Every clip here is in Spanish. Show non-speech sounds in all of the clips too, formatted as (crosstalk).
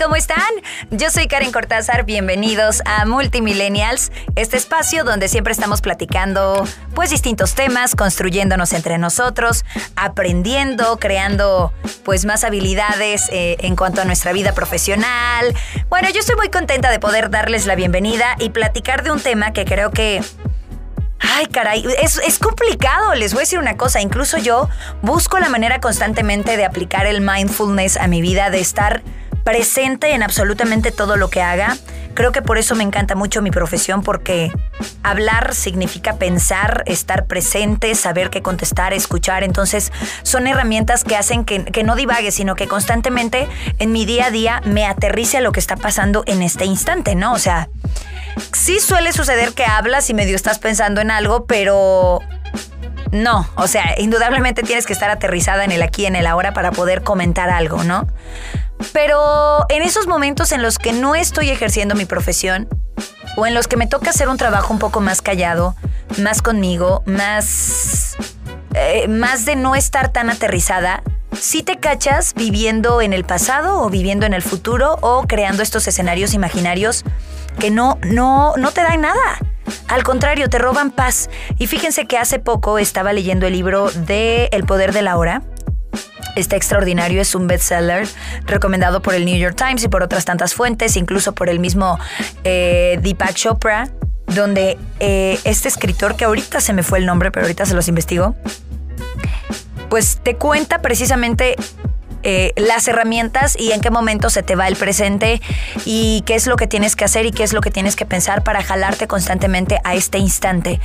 ¿Cómo están? Yo soy Karen Cortázar, bienvenidos a Multimillennials, este espacio donde siempre estamos platicando pues distintos temas, construyéndonos entre nosotros, aprendiendo, creando pues más habilidades eh, en cuanto a nuestra vida profesional. Bueno, yo estoy muy contenta de poder darles la bienvenida y platicar de un tema que creo que Ay, caray, es, es, complicado, les voy a decir una cosa, incluso yo busco la manera constantemente de aplicar el mindfulness a mi vida, de estar presente en absolutamente todo lo que haga. Creo que por eso me encanta mucho mi profesión, porque hablar significa pensar, estar presente, saber qué contestar, escuchar. Entonces, son herramientas que hacen que, no divague, sino que constantemente en mi día a día me aterrice a lo que está pasando en este instante, ¿no? O sea, sí suele suceder que hablas y medio estás pensando en algo, pero no, o sea, indudablemente tienes que estar aterrizada en el aquí, en el ahora para poder comentar algo, ¿no? Pero en esos momentos en los que no estoy ejerciendo mi profesión o en los que me toca hacer un trabajo un poco más callado, más conmigo, más, eh, más de no estar tan aterrizada, si te cachas viviendo en el pasado o viviendo en el futuro o creando estos escenarios imaginarios que no, no, no te dan nada. Al contrario, te roban paz. Y fíjense que hace poco estaba leyendo el libro de El poder de la hora Está extraordinario, es un bestseller recomendado por el New York Times y por otras tantas fuentes, incluso por el mismo eh, Deepak Chopra, donde eh, este escritor, que ahorita se me fue el nombre, pero ahorita se los investigo, pues te cuenta precisamente eh, las herramientas y en qué momento se te va el presente y qué es lo que tienes que hacer y qué es lo que tienes que pensar para jalarte constantemente a este instante.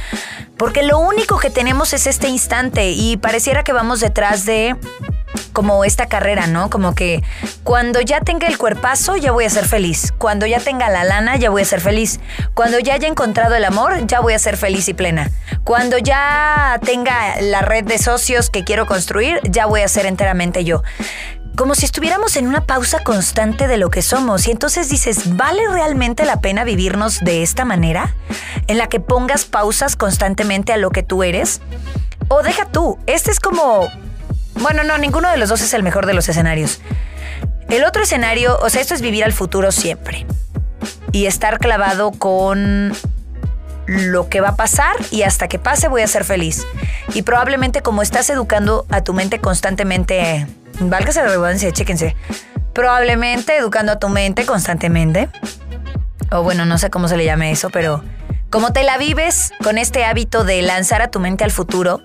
Porque lo único que tenemos es este instante y pareciera que vamos detrás de como esta carrera, ¿no? Como que cuando ya tenga el cuerpazo ya voy a ser feliz. Cuando ya tenga la lana ya voy a ser feliz. Cuando ya haya encontrado el amor ya voy a ser feliz y plena. Cuando ya tenga la red de socios que quiero construir ya voy a ser enteramente yo como si estuviéramos en una pausa constante de lo que somos. Y entonces dices, ¿vale realmente la pena vivirnos de esta manera? En la que pongas pausas constantemente a lo que tú eres. O deja tú, este es como bueno, no, ninguno de los dos es el mejor de los escenarios. El otro escenario, o sea, esto es vivir al futuro siempre. Y estar clavado con lo que va a pasar y hasta que pase voy a ser feliz. Y probablemente como estás educando a tu mente constantemente, válgase la redundancia, chéquense, probablemente educando a tu mente constantemente, o bueno, no sé cómo se le llame eso, pero como te la vives con este hábito de lanzar a tu mente al futuro,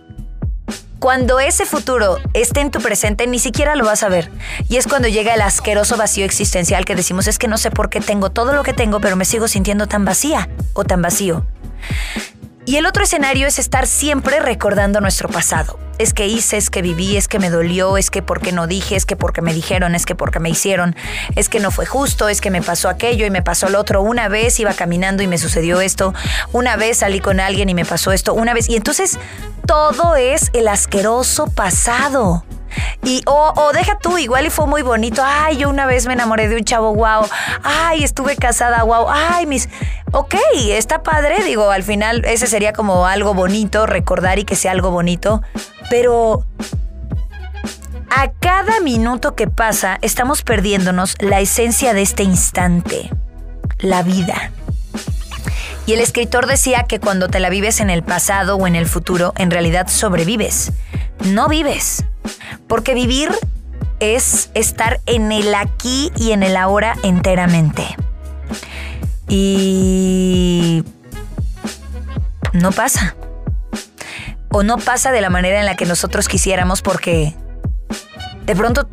cuando ese futuro esté en tu presente, ni siquiera lo vas a ver. Y es cuando llega el asqueroso vacío existencial que decimos, es que no sé por qué tengo todo lo que tengo, pero me sigo sintiendo tan vacía o tan vacío. Y el otro escenario es estar siempre recordando nuestro pasado. Es que hice, es que viví, es que me dolió, es que porque no dije, es que porque me dijeron, es que porque me hicieron, es que no fue justo, es que me pasó aquello y me pasó lo otro. Una vez iba caminando y me sucedió esto, una vez salí con alguien y me pasó esto, una vez. Y entonces todo es el asqueroso pasado. Y, o, deja tú, igual y fue muy bonito. Ay, yo una vez me enamoré de un chavo, wow. Ay, estuve casada, wow. Ay, mis. Ok, está padre. Digo, al final ese sería como algo bonito, recordar y que sea algo bonito. Pero a cada minuto que pasa, estamos perdiéndonos la esencia de este instante, la vida. Y el escritor decía que cuando te la vives en el pasado o en el futuro, en realidad sobrevives, no vives. Porque vivir es estar en el aquí y en el ahora enteramente. Y no pasa. O no pasa de la manera en la que nosotros quisiéramos porque de pronto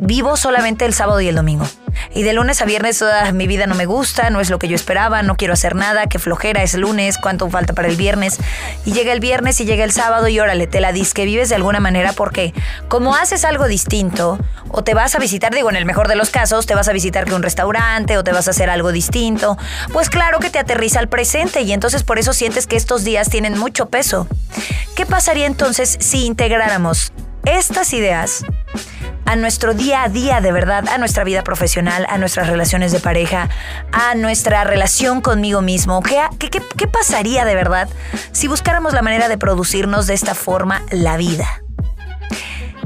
vivo solamente el sábado y el domingo. Y de lunes a viernes toda mi vida no me gusta, no es lo que yo esperaba, no quiero hacer nada, qué flojera es lunes, cuánto falta para el viernes. Y llega el viernes y llega el sábado y órale, te la dis que vives de alguna manera porque como haces algo distinto o te vas a visitar, digo en el mejor de los casos, te vas a visitar que un restaurante o te vas a hacer algo distinto, pues claro que te aterriza al presente y entonces por eso sientes que estos días tienen mucho peso. ¿Qué pasaría entonces si integráramos estas ideas a nuestro día a día de verdad, a nuestra vida profesional, a nuestras relaciones de pareja, a nuestra relación conmigo mismo. ¿Qué, qué, qué pasaría de verdad si buscáramos la manera de producirnos de esta forma la vida?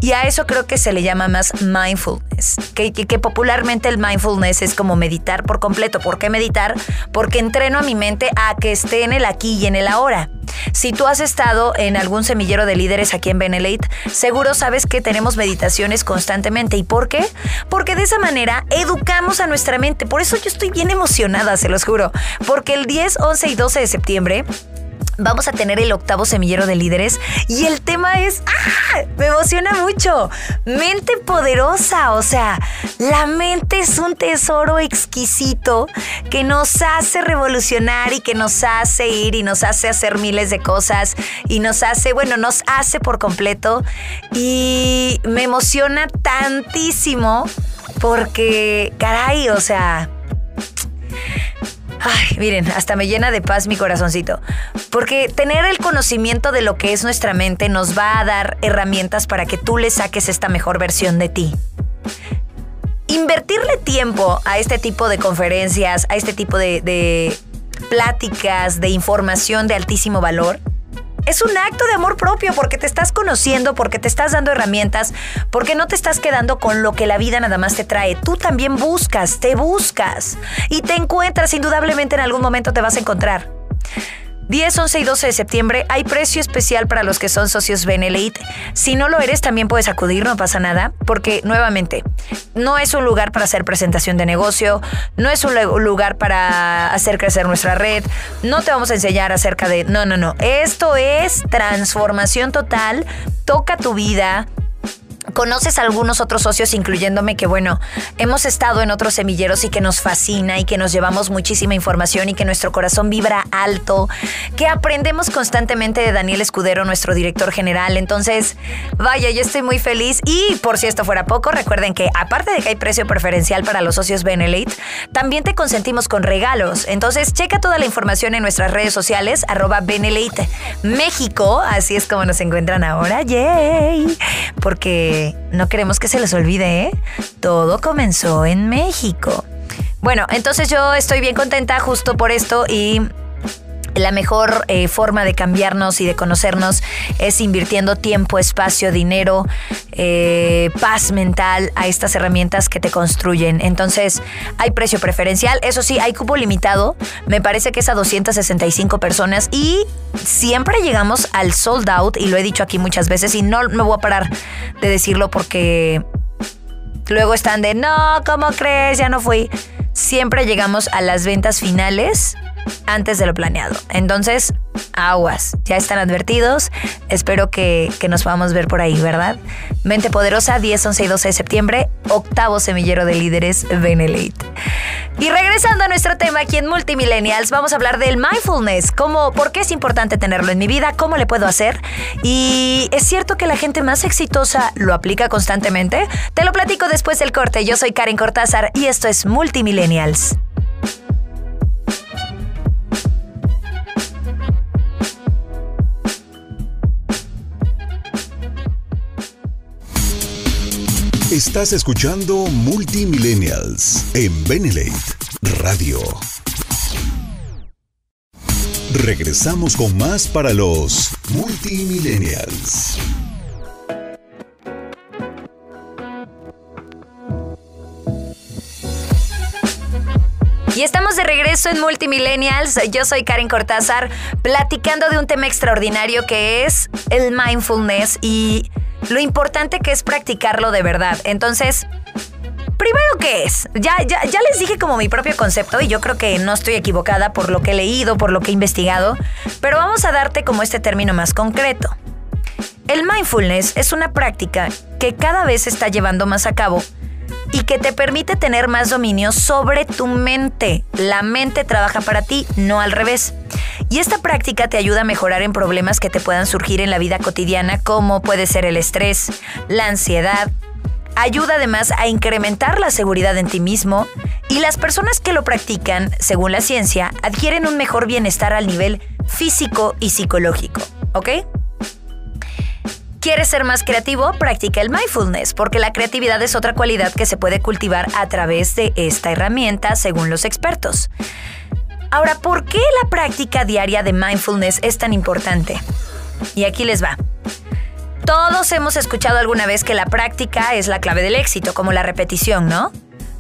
Y a eso creo que se le llama más mindfulness, que, popularmente el mindfulness es como meditar por completo. ¿Por qué meditar? Porque entreno a mi mente a que esté en el aquí y en el ahora. Si tú has estado en algún semillero de líderes aquí en Benelete, seguro sabes que tenemos meditaciones constantemente. ¿Y por qué? Porque de esa manera educamos a nuestra mente. Por eso yo estoy bien emocionada, se los juro. Porque el 10, 11 y 12 de septiembre Vamos a tener el octavo semillero de líderes y el tema es, ¡ah! Me emociona mucho. Mente poderosa, o sea, la mente es un tesoro exquisito que nos hace revolucionar y que nos hace ir y nos hace hacer miles de cosas y nos hace, bueno, nos hace por completo y me emociona tantísimo porque, caray, o sea... Ay, miren, hasta me llena de paz mi corazoncito. Porque tener el conocimiento de lo que es nuestra mente nos va a dar herramientas para que tú le saques esta mejor versión de ti. Invertirle tiempo a este tipo de conferencias, a este tipo de, de pláticas, de información de altísimo valor, es un acto de amor propio porque te estás conociendo, porque te estás dando herramientas, porque no te estás quedando con lo que la vida nada más te trae. Tú también buscas, te buscas y te encuentras, indudablemente en algún momento te vas a encontrar. 10, 11 y 12 de septiembre hay precio especial para los que son socios Benelite. Si no lo eres, también puedes acudir, no pasa nada, porque nuevamente, no es un lugar para hacer presentación de negocio, no es un lugar para hacer crecer nuestra red, no te vamos a enseñar acerca de... No, no, no. Esto es transformación total, toca tu vida, ¿Conoces a algunos otros socios, incluyéndome, que bueno, hemos estado en otros semilleros y que nos fascina y que nos llevamos muchísima información y que nuestro corazón vibra alto, que aprendemos constantemente de Daniel Escudero, nuestro director general? Entonces, vaya, yo estoy muy feliz y por si esto fuera poco, recuerden que aparte de que hay precio preferencial para los socios Benelate, también te consentimos con regalos. Entonces, checa toda la información en nuestras redes sociales, arroba Benelate México, así es como nos encuentran ahora, yay, porque no queremos que se les olvide, ¿eh? Todo comenzó en México. Bueno, entonces yo estoy bien contenta justo por esto y la mejor eh, forma de cambiarnos y de conocernos es invirtiendo tiempo, espacio, dinero, eh, paz mental a estas herramientas que te construyen. Entonces, hay precio preferencial. Eso sí, hay cupo limitado. Me parece que es a 265 personas y siempre llegamos al sold out y lo he dicho aquí muchas veces y no me voy a parar de decirlo porque luego están de, no, ¿cómo crees? Ya no fui. Siempre llegamos a las ventas finales antes de lo planeado. Entonces, aguas, ya están advertidos. Espero que, nos podamos ver por ahí, ¿verdad? Mente Poderosa, 10, 11 y 12 de septiembre, octavo semillero de líderes Benelite. Y regresando a nuestro tema aquí en Multimillennials, vamos a hablar del mindfulness, cómo, por qué es importante tenerlo en mi vida, cómo le puedo hacer. Y es cierto que la gente más exitosa lo aplica constantemente. Te lo platico después del corte. Yo soy Karen Cortázar y esto es Multimillennials. Estás escuchando Multimillennials en Benelate Radio. Regresamos con más para los Multimillennials. De regreso en Multimillennials. Yo soy Karen Cortázar, platicando de un tema extraordinario que es el mindfulness y lo importante que es practicarlo de verdad. Entonces, primero, ¿qué es? Ya, ya, ya les dije como mi propio concepto y yo creo que no estoy equivocada por lo que he leído, por lo que he investigado, pero vamos a darte como este término más concreto. El mindfulness es una práctica que cada vez se está llevando más a cabo y que te permite tener más dominio sobre tu mente. La mente trabaja para ti, no al revés. Y esta práctica te ayuda a mejorar en problemas que te puedan surgir en la vida cotidiana, como puede ser el estrés, la ansiedad. Ayuda además a incrementar la seguridad en ti mismo y las personas que lo practican, según la ciencia, adquieren un mejor bienestar al nivel físico y psicológico. ¿Ok? ¿Quieres ser más creativo? Practica el mindfulness, porque la creatividad es otra cualidad que se puede cultivar a través de esta herramienta, según los expertos. Ahora, ¿por qué la práctica diaria de mindfulness es tan importante? Y aquí les va. Todos hemos escuchado alguna vez que la práctica es la clave del éxito, como la repetición, ¿no?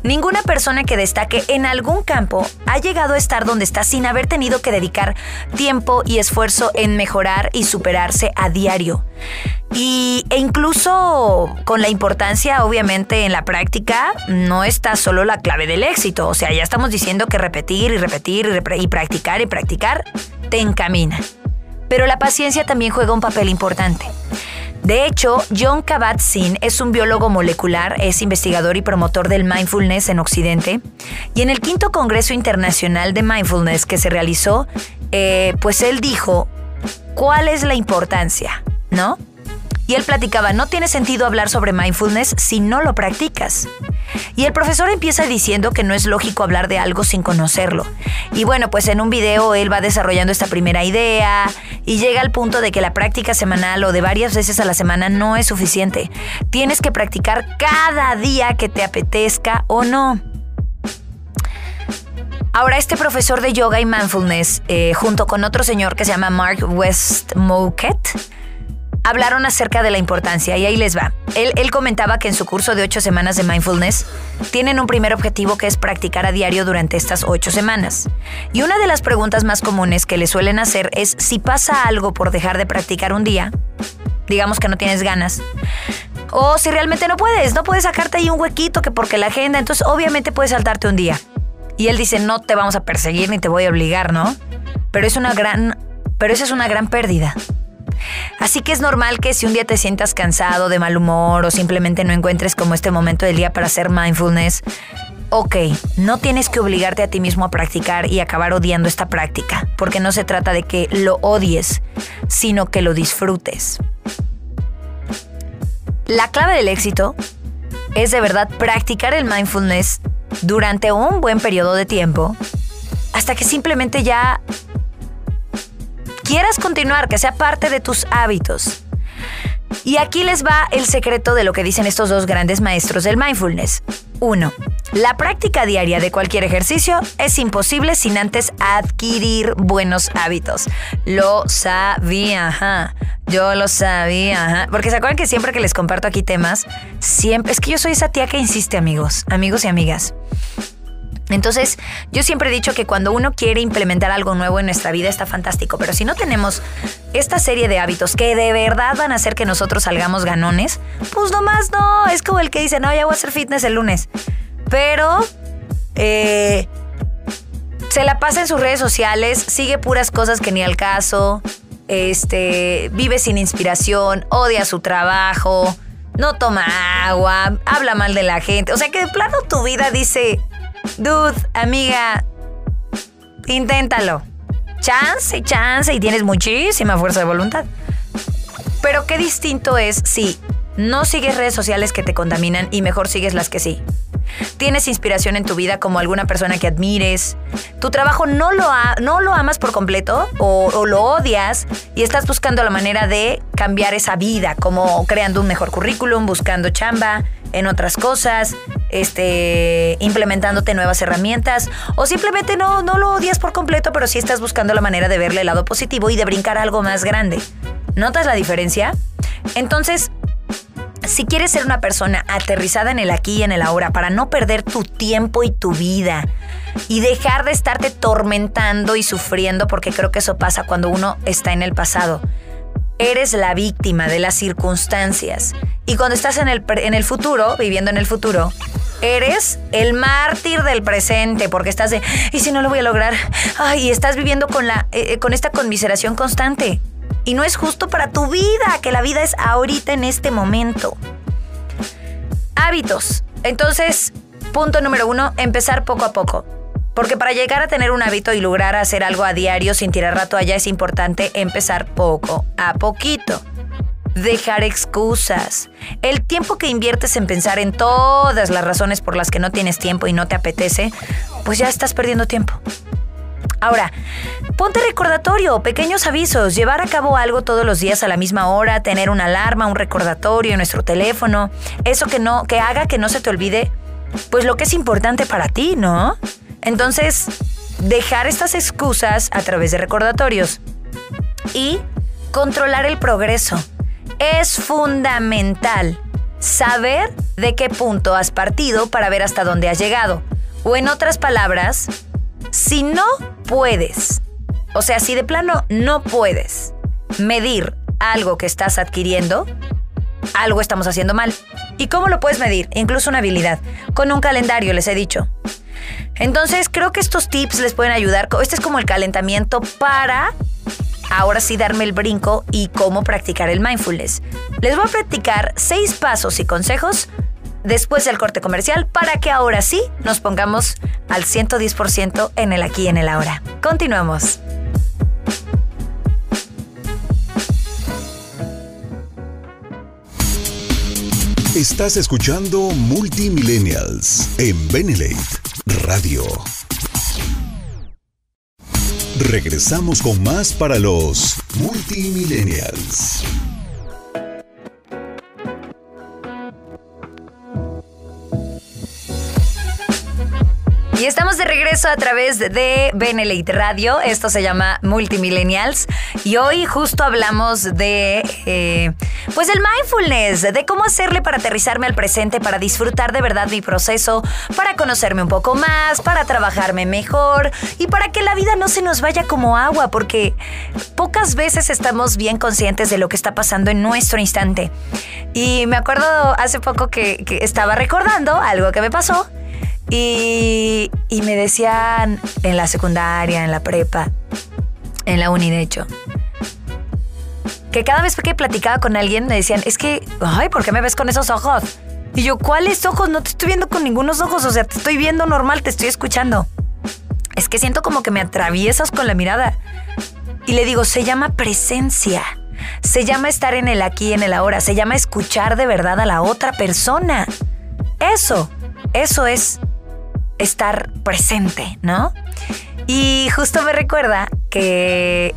Ninguna persona que destaque en algún campo ha llegado a estar donde está sin haber tenido que dedicar tiempo y esfuerzo en mejorar y superarse a diario. Y, e incluso con la importancia, obviamente, en la práctica, no está solo la clave del éxito. O sea, ya estamos diciendo que repetir y repetir y, y practicar y practicar te encamina. Pero la paciencia también juega un papel importante. De hecho, John Kabat-Zinn es un biólogo molecular, es investigador y promotor del mindfulness en Occidente. Y en el quinto Congreso Internacional de Mindfulness que se realizó, eh, pues él dijo, ¿cuál es la importancia? ¿No? Y él platicaba, no tiene sentido hablar sobre mindfulness si no lo practicas. (laughs) Y el profesor empieza diciendo que no es lógico hablar de algo sin conocerlo. Y bueno, pues en un video él va desarrollando esta primera idea y llega al punto de que la práctica semanal o de varias veces a la semana no es suficiente. Tienes que practicar cada día que te apetezca o no. Ahora, este profesor de yoga y mindfulness, eh, junto con otro señor que se llama Mark Westmoket, hablaron acerca de la importancia y ahí les va. Él, comentaba que en su curso de ocho semanas de mindfulness tienen un primer objetivo que es practicar a diario durante estas ocho semanas. Y una de las preguntas más comunes que le suelen hacer es si pasa algo por dejar de practicar un día, digamos que no tienes ganas, o si realmente no puedes, no puedes sacarte ahí un huequito que porque la agenda, entonces obviamente puedes saltarte un día. Y él dice, no te vamos a perseguir ni te voy a obligar, ¿no? Pero es una gran, pero esa es una gran pérdida. Así que es normal que si un día te sientas cansado, de mal humor o simplemente no encuentres como este momento del día para hacer mindfulness, ok, no tienes que obligarte a ti mismo a practicar y acabar odiando esta práctica, porque no se trata de que lo odies, sino que lo disfrutes. La clave del éxito es de verdad practicar el mindfulness durante un buen periodo de tiempo hasta que simplemente ya quieras continuar, que sea parte de tus hábitos. Y aquí les va el secreto de lo que dicen estos dos grandes maestros del mindfulness. 1. La práctica diaria de cualquier ejercicio es imposible sin antes adquirir buenos hábitos. Lo sabía. Yo lo sabía. Porque se acuerdan que siempre que les comparto aquí temas, siempre... Es que yo soy esa tía que insiste, amigos, amigos y amigas. Entonces, yo siempre he dicho que cuando uno quiere implementar algo nuevo en nuestra vida está fantástico, pero si no tenemos esta serie de hábitos que de verdad van a hacer que nosotros salgamos ganones, pues nomás no, es como el que dice, no, ya voy a hacer fitness el lunes. Pero eh, se la pasa en sus redes sociales, sigue puras cosas que ni al caso, este, vive sin inspiración, odia su trabajo, no toma agua, habla mal de la gente. O sea que de plano tu vida dice, Dude, amiga, inténtalo. Chance, chance y tienes muchísima fuerza de voluntad. Pero qué distinto es si no sigues redes sociales que te contaminan y mejor sigues las que sí. Tienes inspiración en tu vida como alguna persona que admires. Tu trabajo no lo, no lo amas por completo o, o, lo odias y estás buscando la manera de cambiar esa vida, como creando un mejor currículum, buscando chamba, en otras cosas, este, implementándote nuevas herramientas o simplemente no, no lo odias por completo, pero sí estás buscando la manera de verle el lado positivo y de brincar algo más grande. ¿Notas la diferencia? Entonces, si quieres ser una persona aterrizada en el aquí y en el ahora para no perder tu tiempo y tu vida y dejar de estarte tormentando y sufriendo, porque creo que eso pasa cuando uno está en el pasado. Eres la víctima de las circunstancias y cuando estás en el, en el futuro, viviendo en el futuro, eres el mártir del presente porque estás de, ¿y si no lo voy a lograr? Y estás viviendo con, la, eh, eh, con esta conmiseración constante. Y no es justo para tu vida, que la vida es ahorita en este momento. Hábitos. Entonces, punto número uno, empezar poco a poco. Porque para llegar a tener un hábito y lograr hacer algo a diario sin tirar rato allá es importante empezar poco a poquito. Dejar excusas. El tiempo que inviertes en pensar en todas las razones por las que no tienes tiempo y no te apetece, pues ya estás perdiendo tiempo. Ahora, ponte recordatorio, pequeños avisos, llevar a cabo algo todos los días a la misma hora, tener una alarma, un recordatorio en nuestro teléfono, eso que no que haga que no se te olvide pues lo que es importante para ti, ¿no? Entonces, dejar estas excusas a través de recordatorios y controlar el progreso. Es fundamental saber de qué punto has partido para ver hasta dónde has llegado. O en otras palabras, si no puedes, o sea, si de plano no puedes medir algo que estás adquiriendo, algo estamos haciendo mal. ¿Y cómo lo puedes medir? Incluso una habilidad. Con un calendario, les he dicho. Entonces, creo que estos tips les pueden ayudar. Este es como el calentamiento para ahora sí darme el brinco y cómo practicar el mindfulness. Les voy a practicar seis pasos y consejos después del corte comercial para que ahora sí nos pongamos al 110% en el aquí y en el ahora. Continuamos. Estás escuchando Multimillennials en Benelate Radio. Regresamos con más para los Multimillennials. Y estamos de regreso a través de Benelite Radio. Esto se llama Multimillennials. Y hoy justo hablamos de, eh, pues, el mindfulness, de cómo hacerle para aterrizarme al presente, para disfrutar de verdad mi proceso, para conocerme un poco más, para trabajarme mejor y para que la vida no se nos vaya como agua, porque pocas veces estamos bien conscientes de lo que está pasando en nuestro instante. Y me acuerdo hace poco que, que estaba recordando algo que me pasó y, me decían en la secundaria, en la prepa, en la uni de hecho, que cada vez que platicaba con alguien me decían, es que, ay, ¿por qué me ves con esos ojos? Y yo, ¿cuáles ojos? No te estoy viendo con ningunos ojos, o sea, te estoy viendo normal, te estoy escuchando. Es que siento como que me atraviesas con la mirada. Y le digo, se llama presencia. Se llama estar en el aquí y en el ahora. Se llama escuchar de verdad a la otra persona. Eso, eso es estar presente, ¿no? Y justo me recuerda que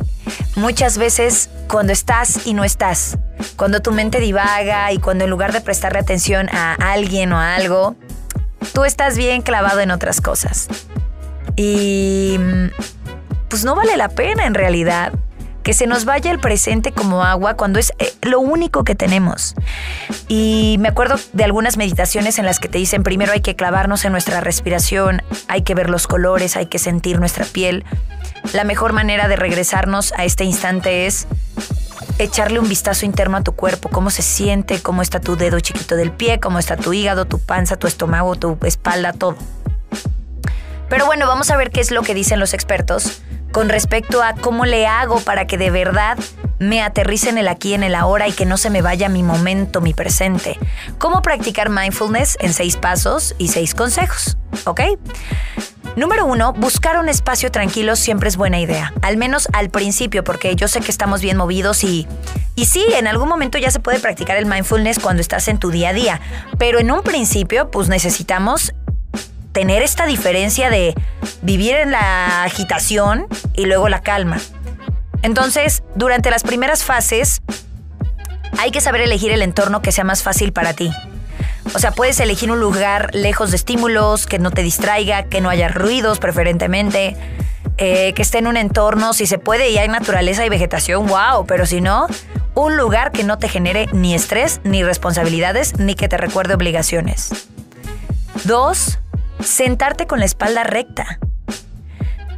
muchas veces cuando estás y no estás, cuando tu mente divaga y cuando en lugar de prestarle atención a alguien o a algo, tú estás bien clavado en otras cosas. Y pues no vale la pena en realidad que se nos vaya el presente como agua cuando es eh, lo único que tenemos. Y me acuerdo de algunas meditaciones en las que te dicen primero hay que clavarnos en nuestra respiración, hay que ver los colores, hay que sentir nuestra piel. La mejor manera de regresarnos a este instante es echarle un vistazo interno a tu cuerpo, cómo se siente, cómo está tu dedo chiquito del pie, cómo está tu hígado, tu panza, tu estómago, tu espalda, todo. Pero bueno, vamos a ver qué es lo que dicen los expertos con respecto a cómo le hago para que de verdad me aterrice en el aquí, en el ahora y que no se me vaya mi momento, mi presente. Cómo practicar mindfulness en seis pasos y seis consejos, ¿ok? Número uno, buscar un espacio tranquilo siempre es buena idea, al menos al principio, porque yo sé que estamos bien movidos y, y sí, en algún momento ya se puede practicar el mindfulness cuando estás en tu día a día, pero en un principio pues necesitamos tener esta diferencia de vivir en la agitación y luego la calma. Entonces, durante las primeras fases, hay que saber elegir el entorno que sea más fácil para ti. O sea, puedes elegir un lugar lejos de estímulos, que no te distraiga, que no haya ruidos preferentemente, eh, que esté en un entorno, si se puede y hay naturaleza y vegetación, wow, pero si no, un lugar que no te genere ni estrés, ni responsabilidades, ni que te recuerde obligaciones. Dos, sentarte con la espalda recta.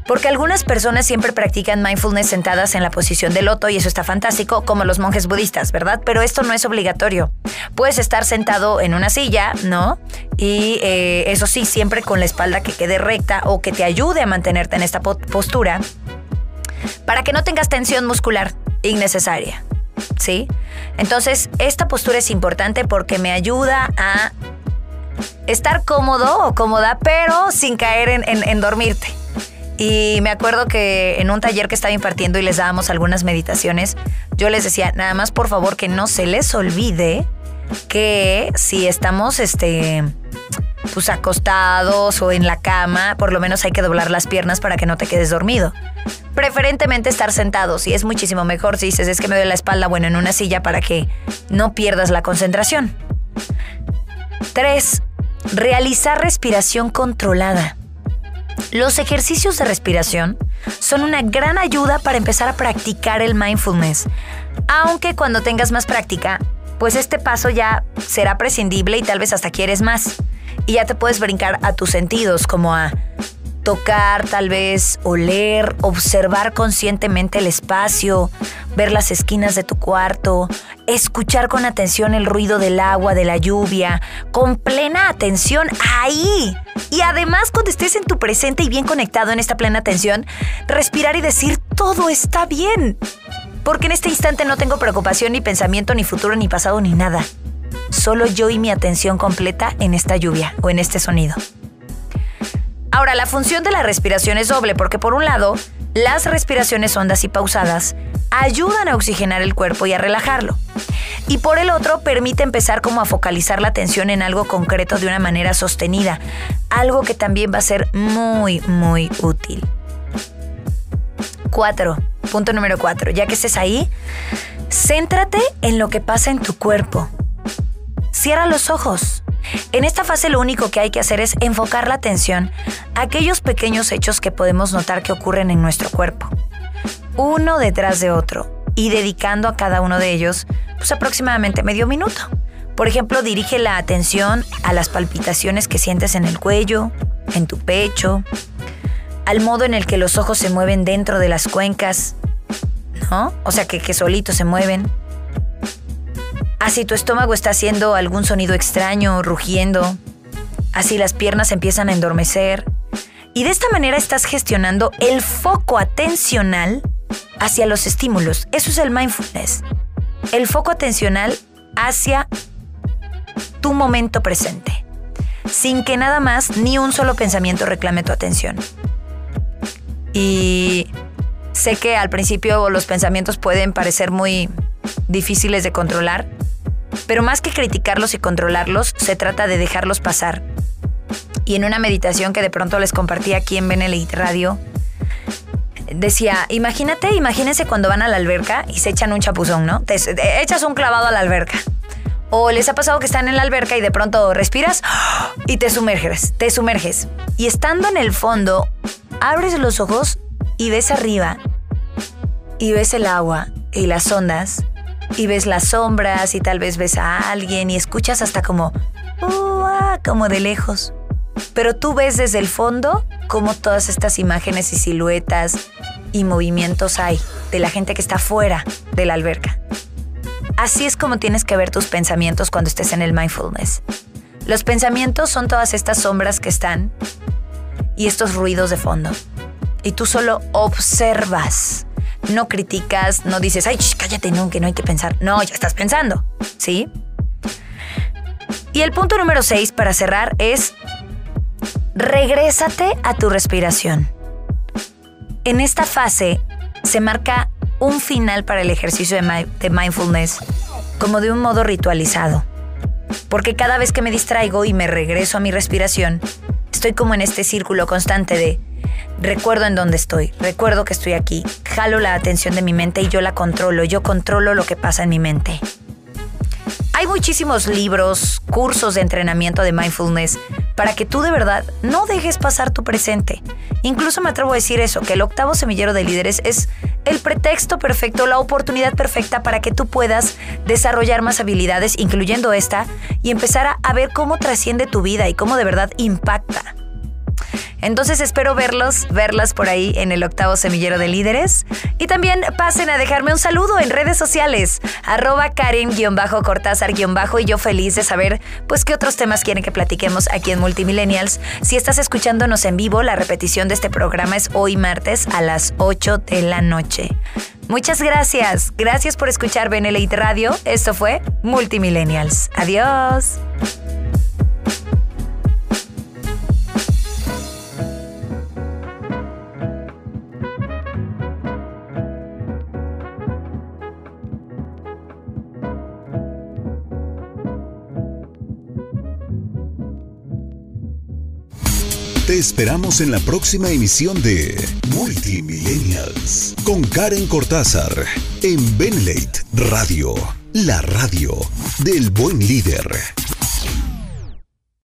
Porque algunas personas siempre practican mindfulness sentadas en la posición de loto y eso está fantástico, como los monjes budistas, ¿verdad? Pero esto no es obligatorio. Puedes estar sentado en una silla, ¿no? Y eh, eso sí, siempre con la espalda que quede recta o que te ayude a mantenerte en esta postura para que no tengas tensión muscular innecesaria, ¿sí? Entonces, esta postura es importante porque me ayuda a estar cómodo o cómoda, pero sin caer en, dormirte. Y me acuerdo que en un taller que estaba impartiendo y les dábamos algunas meditaciones, yo les decía, nada más por favor que no se les olvide que si estamos este pues acostados o en la cama, por lo menos hay que doblar las piernas para que no te quedes dormido. Preferentemente estar sentados y es muchísimo mejor si dices es que me duele la espalda, bueno, en una silla para que no pierdas la concentración. 3. Realizar respiración controlada. Los ejercicios de respiración son una gran ayuda para empezar a practicar el mindfulness, aunque cuando tengas más práctica, pues este paso ya será prescindible y tal vez hasta quieres más. Y ya te puedes brincar a tus sentidos, como a tocar, tal vez oler, observar conscientemente el espacio, ver las esquinas de tu cuarto, escuchar con atención el ruido del agua, de la lluvia, con plena atención ahí. Y además cuando estés en tu presente y bien conectado en esta plena atención, respirar y decir todo está bien. Porque en este instante no tengo preocupación, ni pensamiento, ni futuro, ni pasado, ni nada. Solo yo y mi atención completa en esta lluvia o en este sonido. Ahora, la función de la respiración es doble porque por un lado, las respiraciones hondas y pausadas ayudan a oxigenar el cuerpo y a relajarlo. Y por el otro, permite empezar como a focalizar la atención en algo concreto de una manera sostenida, algo que también va a ser muy, muy útil. 4. Punto número 4. Ya que estés ahí, céntrate en lo que pasa en tu cuerpo. Cierra los ojos. En esta fase lo único que hay que hacer es enfocar la atención aquellos pequeños hechos que podemos notar que ocurren en nuestro cuerpo, uno detrás de otro, y dedicando a cada uno de ellos pues aproximadamente medio minuto. Por ejemplo, dirige la atención a las palpitaciones que sientes en el cuello, en tu pecho, al modo en el que los ojos se mueven dentro de las cuencas, ¿no? O sea, que, que solitos se mueven Así tu estómago está haciendo algún sonido extraño, rugiendo. Así las piernas empiezan a endormecer. Y de esta manera estás gestionando el foco atencional hacia los estímulos. Eso es el mindfulness. El foco atencional hacia tu momento presente. Sin que nada más ni un solo pensamiento reclame tu atención. Y sé que al principio los pensamientos pueden parecer muy difíciles de controlar, pero más que criticarlos y controlarlos, se trata de dejarlos pasar. Y en una meditación que de pronto les compartí aquí en Benelite Radio, decía, imagínate, imagínense cuando van a la alberca y se echan un chapuzón, ¿no? Te, echas un clavado a la alberca. O les ha pasado que están en la alberca y de pronto respiras y te sumerges, te sumerges. Y estando en el fondo, abres los ojos y ves arriba y ves el agua y las ondas y ves las sombras y tal vez ves a alguien y escuchas hasta como, como de lejos. Pero tú ves desde el fondo como todas estas imágenes y siluetas y movimientos hay de la gente que está fuera de la alberca. Así es como tienes que ver tus pensamientos cuando estés en el mindfulness. Los pensamientos son todas estas sombras que están y estos ruidos de fondo. Y tú solo observas no criticas, no dices, ay, cállate, no, que no hay que pensar. No, ya estás pensando, ¿sí? Y el punto número 6 para cerrar es, regrésate a tu respiración. En esta fase se marca un final para el ejercicio de mindfulness como de un modo ritualizado. Porque cada vez que me distraigo y me regreso a mi respiración, estoy como en este círculo constante de recuerdo en dónde estoy, recuerdo que estoy aquí, jalo la atención de mi mente y yo la controlo, yo controlo lo que pasa en mi mente. Hay muchísimos libros, cursos de entrenamiento de mindfulness para que tú de verdad no dejes pasar tu presente. Incluso me atrevo a decir eso, que el octavo semillero de líderes es el pretexto perfecto, la oportunidad perfecta para que tú puedas desarrollar más habilidades, incluyendo esta, y empezar a, ver cómo trasciende tu vida y cómo de verdad impacta. Entonces espero verlos, verlas por ahí en el octavo semillero de líderes. Y también pasen a dejarme un saludo en redes sociales, arroba Karen-Cortázar- y yo feliz de saber pues qué otros temas quieren que platiquemos aquí en Multimillennials. Si estás escuchándonos en vivo, la repetición de este programa es hoy martes a las 8 de la noche. Muchas gracias. Gracias por escuchar Benelite Radio. Esto fue Multimillennials. Adiós. Esperamos en la próxima emisión de Multimillennials con Karen Cortázar en Benlate Radio, la radio del buen líder.